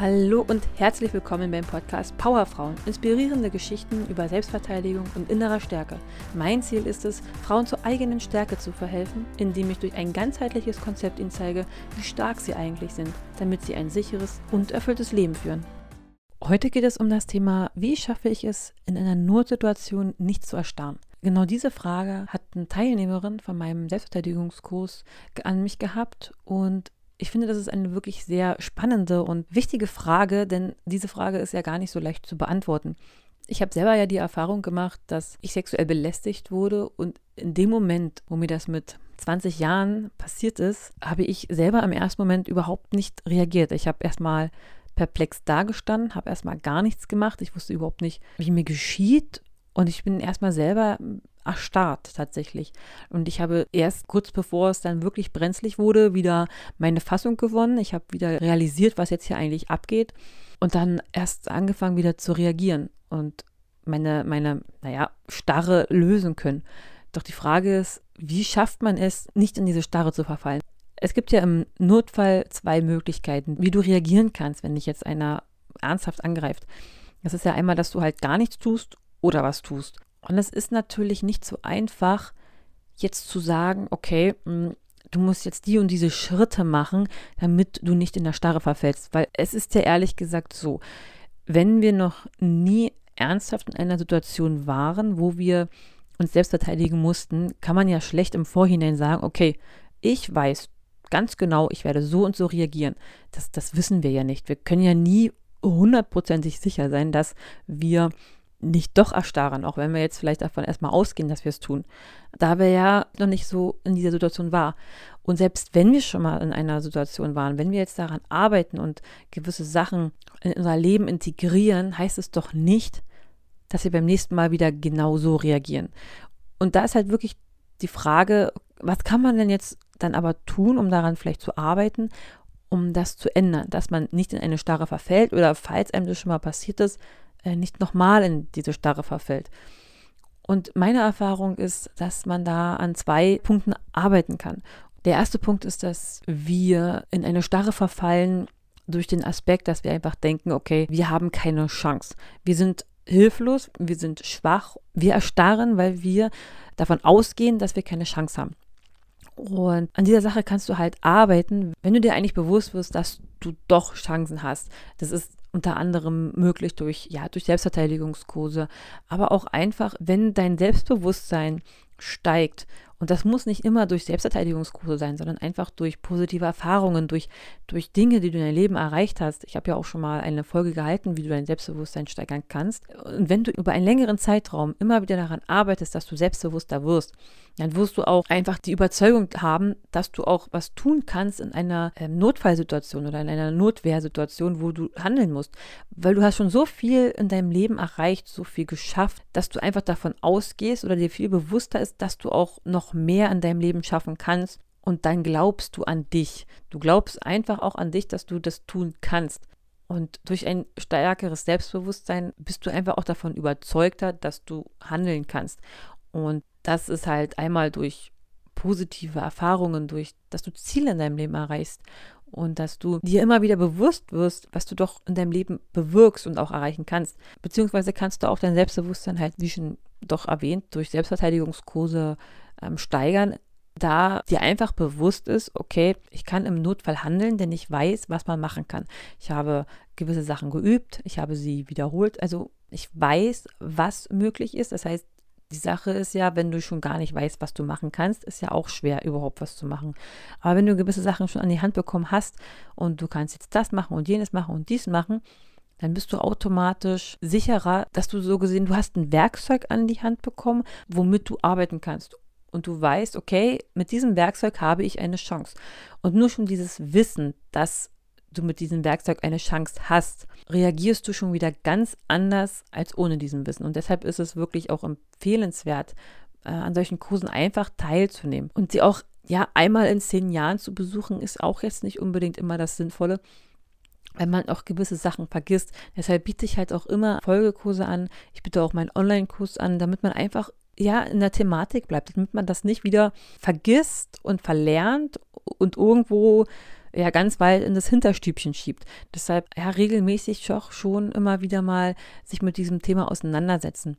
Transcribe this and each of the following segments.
Hallo und herzlich willkommen beim Podcast Powerfrauen. Inspirierende Geschichten über Selbstverteidigung und innerer Stärke. Mein Ziel ist es, Frauen zur eigenen Stärke zu verhelfen, indem ich durch ein ganzheitliches Konzept ihnen zeige, wie stark sie eigentlich sind, damit sie ein sicheres und erfülltes Leben führen. Heute geht es um das Thema, wie schaffe ich es, in einer Notsituation nicht zu erstarren. Genau diese Frage hat eine Teilnehmerin von meinem Selbstverteidigungskurs an mich gehabt und ich finde, das ist eine wirklich sehr spannende und wichtige Frage, denn diese Frage ist ja gar nicht so leicht zu beantworten. Ich habe selber ja die Erfahrung gemacht, dass ich sexuell belästigt wurde und in dem Moment, wo mir das mit 20 Jahren passiert ist, habe ich selber im ersten Moment überhaupt nicht reagiert. Ich habe erstmal perplex dagestanden, habe erstmal gar nichts gemacht. Ich wusste überhaupt nicht, wie mir geschieht und ich bin erstmal selber erstarrt tatsächlich. Und ich habe erst kurz bevor es dann wirklich brenzlig wurde, wieder meine Fassung gewonnen. Ich habe wieder realisiert, was jetzt hier eigentlich abgeht. Und dann erst angefangen wieder zu reagieren und meine, meine, naja, Starre lösen können. Doch die Frage ist, wie schafft man es, nicht in diese Starre zu verfallen? Es gibt ja im Notfall zwei Möglichkeiten, wie du reagieren kannst, wenn dich jetzt einer ernsthaft angreift. Das ist ja einmal, dass du halt gar nichts tust oder was tust. Und es ist natürlich nicht so einfach, jetzt zu sagen, okay, hm, du musst jetzt die und diese Schritte machen, damit du nicht in der Starre verfällst. Weil es ist ja ehrlich gesagt so, wenn wir noch nie ernsthaft in einer Situation waren, wo wir uns selbst verteidigen mussten, kann man ja schlecht im Vorhinein sagen, okay, ich weiß ganz genau, ich werde so und so reagieren. Das, das wissen wir ja nicht. Wir können ja nie hundertprozentig sicher sein, dass wir nicht doch erstarren, auch wenn wir jetzt vielleicht davon erstmal ausgehen, dass wir es tun, da wir ja noch nicht so in dieser Situation waren. Und selbst wenn wir schon mal in einer Situation waren, wenn wir jetzt daran arbeiten und gewisse Sachen in unser Leben integrieren, heißt es doch nicht, dass wir beim nächsten Mal wieder genau so reagieren. Und da ist halt wirklich die Frage, was kann man denn jetzt dann aber tun, um daran vielleicht zu arbeiten, um das zu ändern, dass man nicht in eine Starre verfällt oder falls einem das schon mal passiert ist, nicht nochmal in diese Starre verfällt. Und meine Erfahrung ist, dass man da an zwei Punkten arbeiten kann. Der erste Punkt ist, dass wir in eine Starre verfallen durch den Aspekt, dass wir einfach denken, okay, wir haben keine Chance. Wir sind hilflos, wir sind schwach, wir erstarren, weil wir davon ausgehen, dass wir keine Chance haben. Und an dieser Sache kannst du halt arbeiten, wenn du dir eigentlich bewusst wirst, dass du doch Chancen hast. Das ist unter anderem möglich durch, ja, durch Selbstverteidigungskurse, aber auch einfach, wenn dein Selbstbewusstsein steigt und das muss nicht immer durch Selbstverteidigungskurse sein, sondern einfach durch positive Erfahrungen, durch, durch Dinge, die du in deinem Leben erreicht hast. Ich habe ja auch schon mal eine Folge gehalten, wie du dein Selbstbewusstsein steigern kannst. Und wenn du über einen längeren Zeitraum immer wieder daran arbeitest, dass du selbstbewusster wirst, dann wirst du auch einfach die Überzeugung haben, dass du auch was tun kannst in einer ähm, Notfallsituation oder in einer Notwehrsituation, wo du handeln musst. Weil du hast schon so viel in deinem Leben erreicht, so viel geschafft, dass du einfach davon ausgehst oder dir viel bewusster ist, dass du auch noch mehr in deinem Leben schaffen kannst. Und dann glaubst du an dich. Du glaubst einfach auch an dich, dass du das tun kannst. Und durch ein stärkeres Selbstbewusstsein bist du einfach auch davon überzeugter, dass du handeln kannst. Und das ist halt einmal durch positive Erfahrungen, durch, dass du Ziele in deinem Leben erreichst und dass du dir immer wieder bewusst wirst, was du doch in deinem Leben bewirkst und auch erreichen kannst. Beziehungsweise kannst du auch dein Selbstbewusstsein halt, wie schon doch erwähnt, durch Selbstverteidigungskurse ähm, steigern, da dir einfach bewusst ist, okay, ich kann im Notfall handeln, denn ich weiß, was man machen kann. Ich habe gewisse Sachen geübt, ich habe sie wiederholt, also ich weiß, was möglich ist. Das heißt, die Sache ist ja, wenn du schon gar nicht weißt, was du machen kannst, ist ja auch schwer, überhaupt was zu machen. Aber wenn du gewisse Sachen schon an die Hand bekommen hast und du kannst jetzt das machen und jenes machen und dies machen, dann bist du automatisch sicherer, dass du so gesehen, du hast ein Werkzeug an die Hand bekommen, womit du arbeiten kannst. Und du weißt, okay, mit diesem Werkzeug habe ich eine Chance. Und nur schon dieses Wissen, dass du mit diesem Werkzeug eine Chance hast, reagierst du schon wieder ganz anders als ohne diesen Wissen. Und deshalb ist es wirklich auch empfehlenswert, äh, an solchen Kursen einfach teilzunehmen. Und sie auch, ja, einmal in zehn Jahren zu besuchen, ist auch jetzt nicht unbedingt immer das Sinnvolle weil man auch gewisse Sachen vergisst. Deshalb biete ich halt auch immer Folgekurse an. Ich biete auch meinen Online-Kurs an, damit man einfach ja in der Thematik bleibt, damit man das nicht wieder vergisst und verlernt und irgendwo ja ganz weit in das Hinterstübchen schiebt. Deshalb ja regelmäßig doch schon immer wieder mal sich mit diesem Thema auseinandersetzen.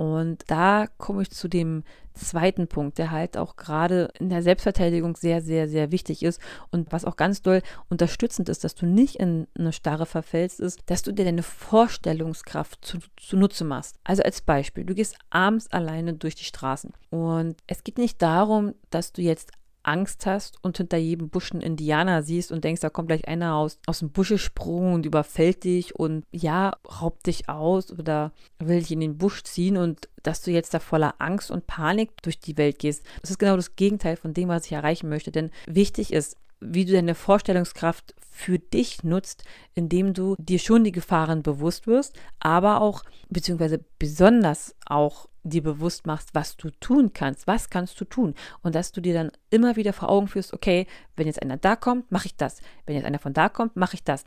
Und da komme ich zu dem zweiten Punkt, der halt auch gerade in der Selbstverteidigung sehr, sehr, sehr wichtig ist und was auch ganz doll unterstützend ist, dass du nicht in eine Starre verfällst, ist, dass du dir deine Vorstellungskraft zu, zunutze machst. Also als Beispiel, du gehst abends alleine durch die Straßen und es geht nicht darum, dass du jetzt Angst hast und hinter jedem Busch einen Indianer siehst und denkst, da kommt gleich einer aus, aus dem Busch gesprungen und überfällt dich und ja, raubt dich aus oder will dich in den Busch ziehen und dass du jetzt da voller Angst und Panik durch die Welt gehst. Das ist genau das Gegenteil von dem, was ich erreichen möchte. Denn wichtig ist, wie du deine Vorstellungskraft für dich nutzt, indem du dir schon die Gefahren bewusst wirst, aber auch, beziehungsweise besonders auch dir bewusst machst, was du tun kannst, was kannst du tun? Und dass du dir dann immer wieder vor Augen führst, okay, wenn jetzt einer da kommt, mache ich das, wenn jetzt einer von da kommt, mache ich das.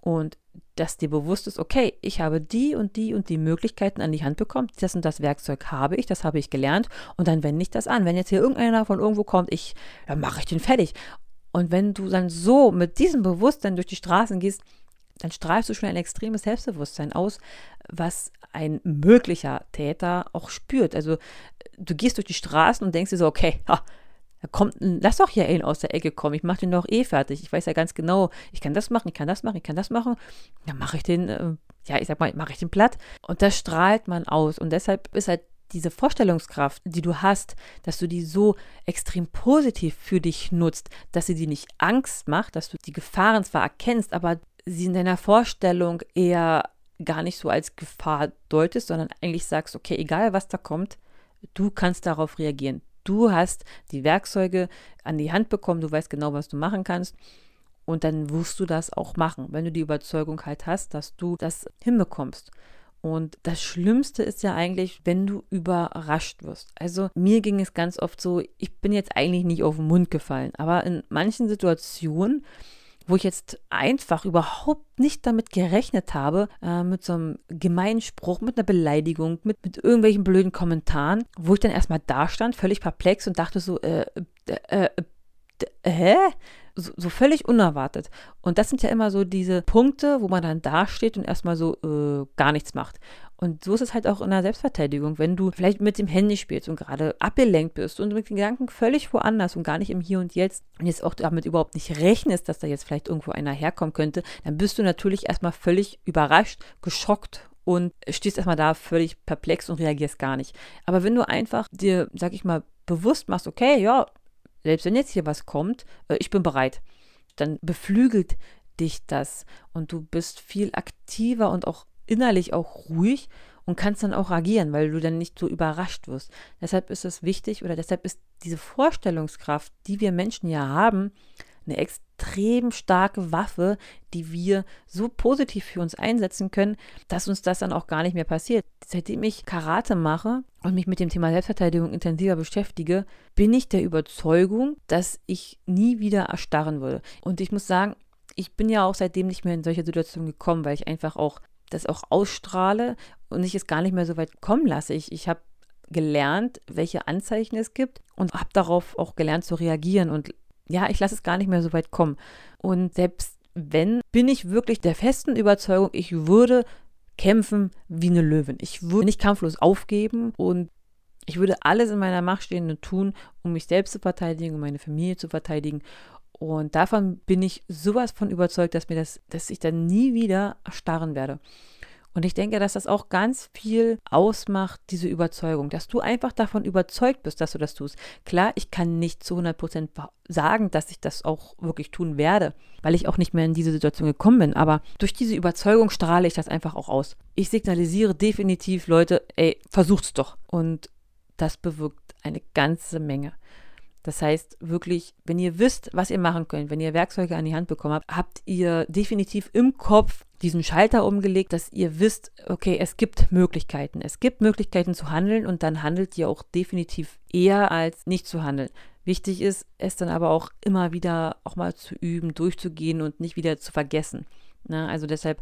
Und dass dir bewusst ist, okay, ich habe die und die und die Möglichkeiten an die Hand bekommen, das und das Werkzeug habe ich, das habe ich gelernt. Und dann wende ich das an. Wenn jetzt hier irgendeiner von irgendwo kommt, ich, dann mache ich den fertig. Und wenn du dann so mit diesem Bewusstsein durch die Straßen gehst, dann strahlst du schon ein extremes Selbstbewusstsein aus, was ein möglicher Täter auch spürt. Also du gehst durch die Straßen und denkst dir so, okay, ha, da kommt, lass doch hier einen aus der Ecke kommen, ich mache den doch eh fertig. Ich weiß ja ganz genau, ich kann das machen, ich kann das machen, ich kann das machen. Dann mache ich den, äh, ja, ich sag mal, mache ich den platt. Und das strahlt man aus. Und deshalb ist halt diese Vorstellungskraft, die du hast, dass du die so extrem positiv für dich nutzt, dass sie dir nicht Angst macht, dass du die Gefahren zwar erkennst, aber sie in deiner Vorstellung eher gar nicht so als Gefahr deutest, sondern eigentlich sagst, okay, egal was da kommt, du kannst darauf reagieren. Du hast die Werkzeuge an die Hand bekommen, du weißt genau, was du machen kannst. Und dann wirst du das auch machen, wenn du die Überzeugung halt hast, dass du das hinbekommst. Und das Schlimmste ist ja eigentlich, wenn du überrascht wirst. Also mir ging es ganz oft so, ich bin jetzt eigentlich nicht auf den Mund gefallen, aber in manchen Situationen wo ich jetzt einfach überhaupt nicht damit gerechnet habe, äh, mit so einem gemeinen Spruch, mit einer Beleidigung, mit, mit irgendwelchen blöden Kommentaren, wo ich dann erstmal da stand, völlig perplex und dachte so, äh, äh, äh, hä? So, so, völlig unerwartet. Und das sind ja immer so diese Punkte, wo man dann dasteht und erstmal so äh, gar nichts macht. Und so ist es halt auch in der Selbstverteidigung, wenn du vielleicht mit dem Handy spielst und gerade abgelenkt bist und mit den Gedanken völlig woanders und gar nicht im Hier und Jetzt und jetzt auch damit überhaupt nicht rechnest, dass da jetzt vielleicht irgendwo einer herkommen könnte, dann bist du natürlich erstmal völlig überrascht, geschockt und stehst erstmal da völlig perplex und reagierst gar nicht. Aber wenn du einfach dir, sag ich mal, bewusst machst, okay, ja, selbst wenn jetzt hier was kommt, äh, ich bin bereit, dann beflügelt dich das und du bist viel aktiver und auch innerlich auch ruhig und kannst dann auch agieren, weil du dann nicht so überrascht wirst. Deshalb ist es wichtig oder deshalb ist diese Vorstellungskraft, die wir Menschen ja haben, eine extrem starke Waffe, die wir so positiv für uns einsetzen können, dass uns das dann auch gar nicht mehr passiert. Seitdem ich Karate mache und mich mit dem Thema Selbstverteidigung intensiver beschäftige, bin ich der Überzeugung, dass ich nie wieder erstarren würde. Und ich muss sagen, ich bin ja auch seitdem nicht mehr in solche Situationen gekommen, weil ich einfach auch das auch ausstrahle und ich es gar nicht mehr so weit kommen lasse. Ich, ich habe gelernt, welche Anzeichen es gibt und habe darauf auch gelernt zu reagieren. Und ja, ich lasse es gar nicht mehr so weit kommen. Und selbst wenn, bin ich wirklich der festen Überzeugung, ich würde kämpfen wie eine Löwin. Ich würde nicht kampflos aufgeben und ich würde alles in meiner Macht Stehende tun, um mich selbst zu verteidigen, um meine Familie zu verteidigen. Und davon bin ich sowas von überzeugt, dass mir das, dass ich dann nie wieder erstarren werde. Und ich denke, dass das auch ganz viel ausmacht, diese Überzeugung, dass du einfach davon überzeugt bist, dass du das tust. Klar, ich kann nicht zu 100 Prozent sagen, dass ich das auch wirklich tun werde, weil ich auch nicht mehr in diese Situation gekommen bin. Aber durch diese Überzeugung strahle ich das einfach auch aus. Ich signalisiere definitiv, Leute, ey, versucht's doch. Und das bewirkt eine ganze Menge. Das heißt wirklich, wenn ihr wisst, was ihr machen könnt, wenn ihr Werkzeuge an die Hand bekommen habt, habt ihr definitiv im Kopf diesen Schalter umgelegt, dass ihr wisst, okay, es gibt Möglichkeiten. Es gibt Möglichkeiten zu handeln und dann handelt ihr auch definitiv eher als nicht zu handeln. Wichtig ist, es dann aber auch immer wieder auch mal zu üben, durchzugehen und nicht wieder zu vergessen. Na, also deshalb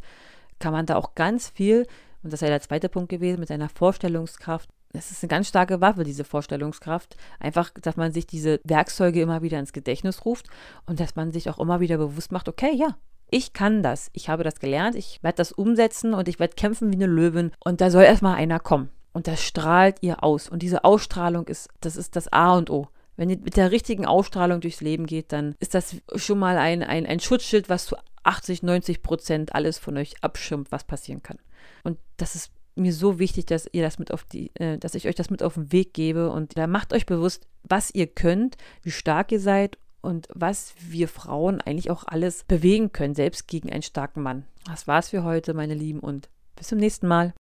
kann man da auch ganz viel, und das ja der zweite Punkt gewesen, mit seiner Vorstellungskraft es ist eine ganz starke Waffe, diese Vorstellungskraft. Einfach, dass man sich diese Werkzeuge immer wieder ins Gedächtnis ruft und dass man sich auch immer wieder bewusst macht, okay, ja, ich kann das. Ich habe das gelernt, ich werde das umsetzen und ich werde kämpfen wie eine Löwin. Und da soll erstmal einer kommen. Und das strahlt ihr aus. Und diese Ausstrahlung ist, das ist das A und O. Wenn ihr mit der richtigen Ausstrahlung durchs Leben geht, dann ist das schon mal ein, ein, ein Schutzschild, was zu 80, 90 Prozent alles von euch abschirmt, was passieren kann. Und das ist mir so wichtig, dass ihr das mit auf die, äh, dass ich euch das mit auf den Weg gebe und da macht euch bewusst, was ihr könnt, wie stark ihr seid und was wir Frauen eigentlich auch alles bewegen können, selbst gegen einen starken Mann. Das war's für heute, meine Lieben, und bis zum nächsten Mal.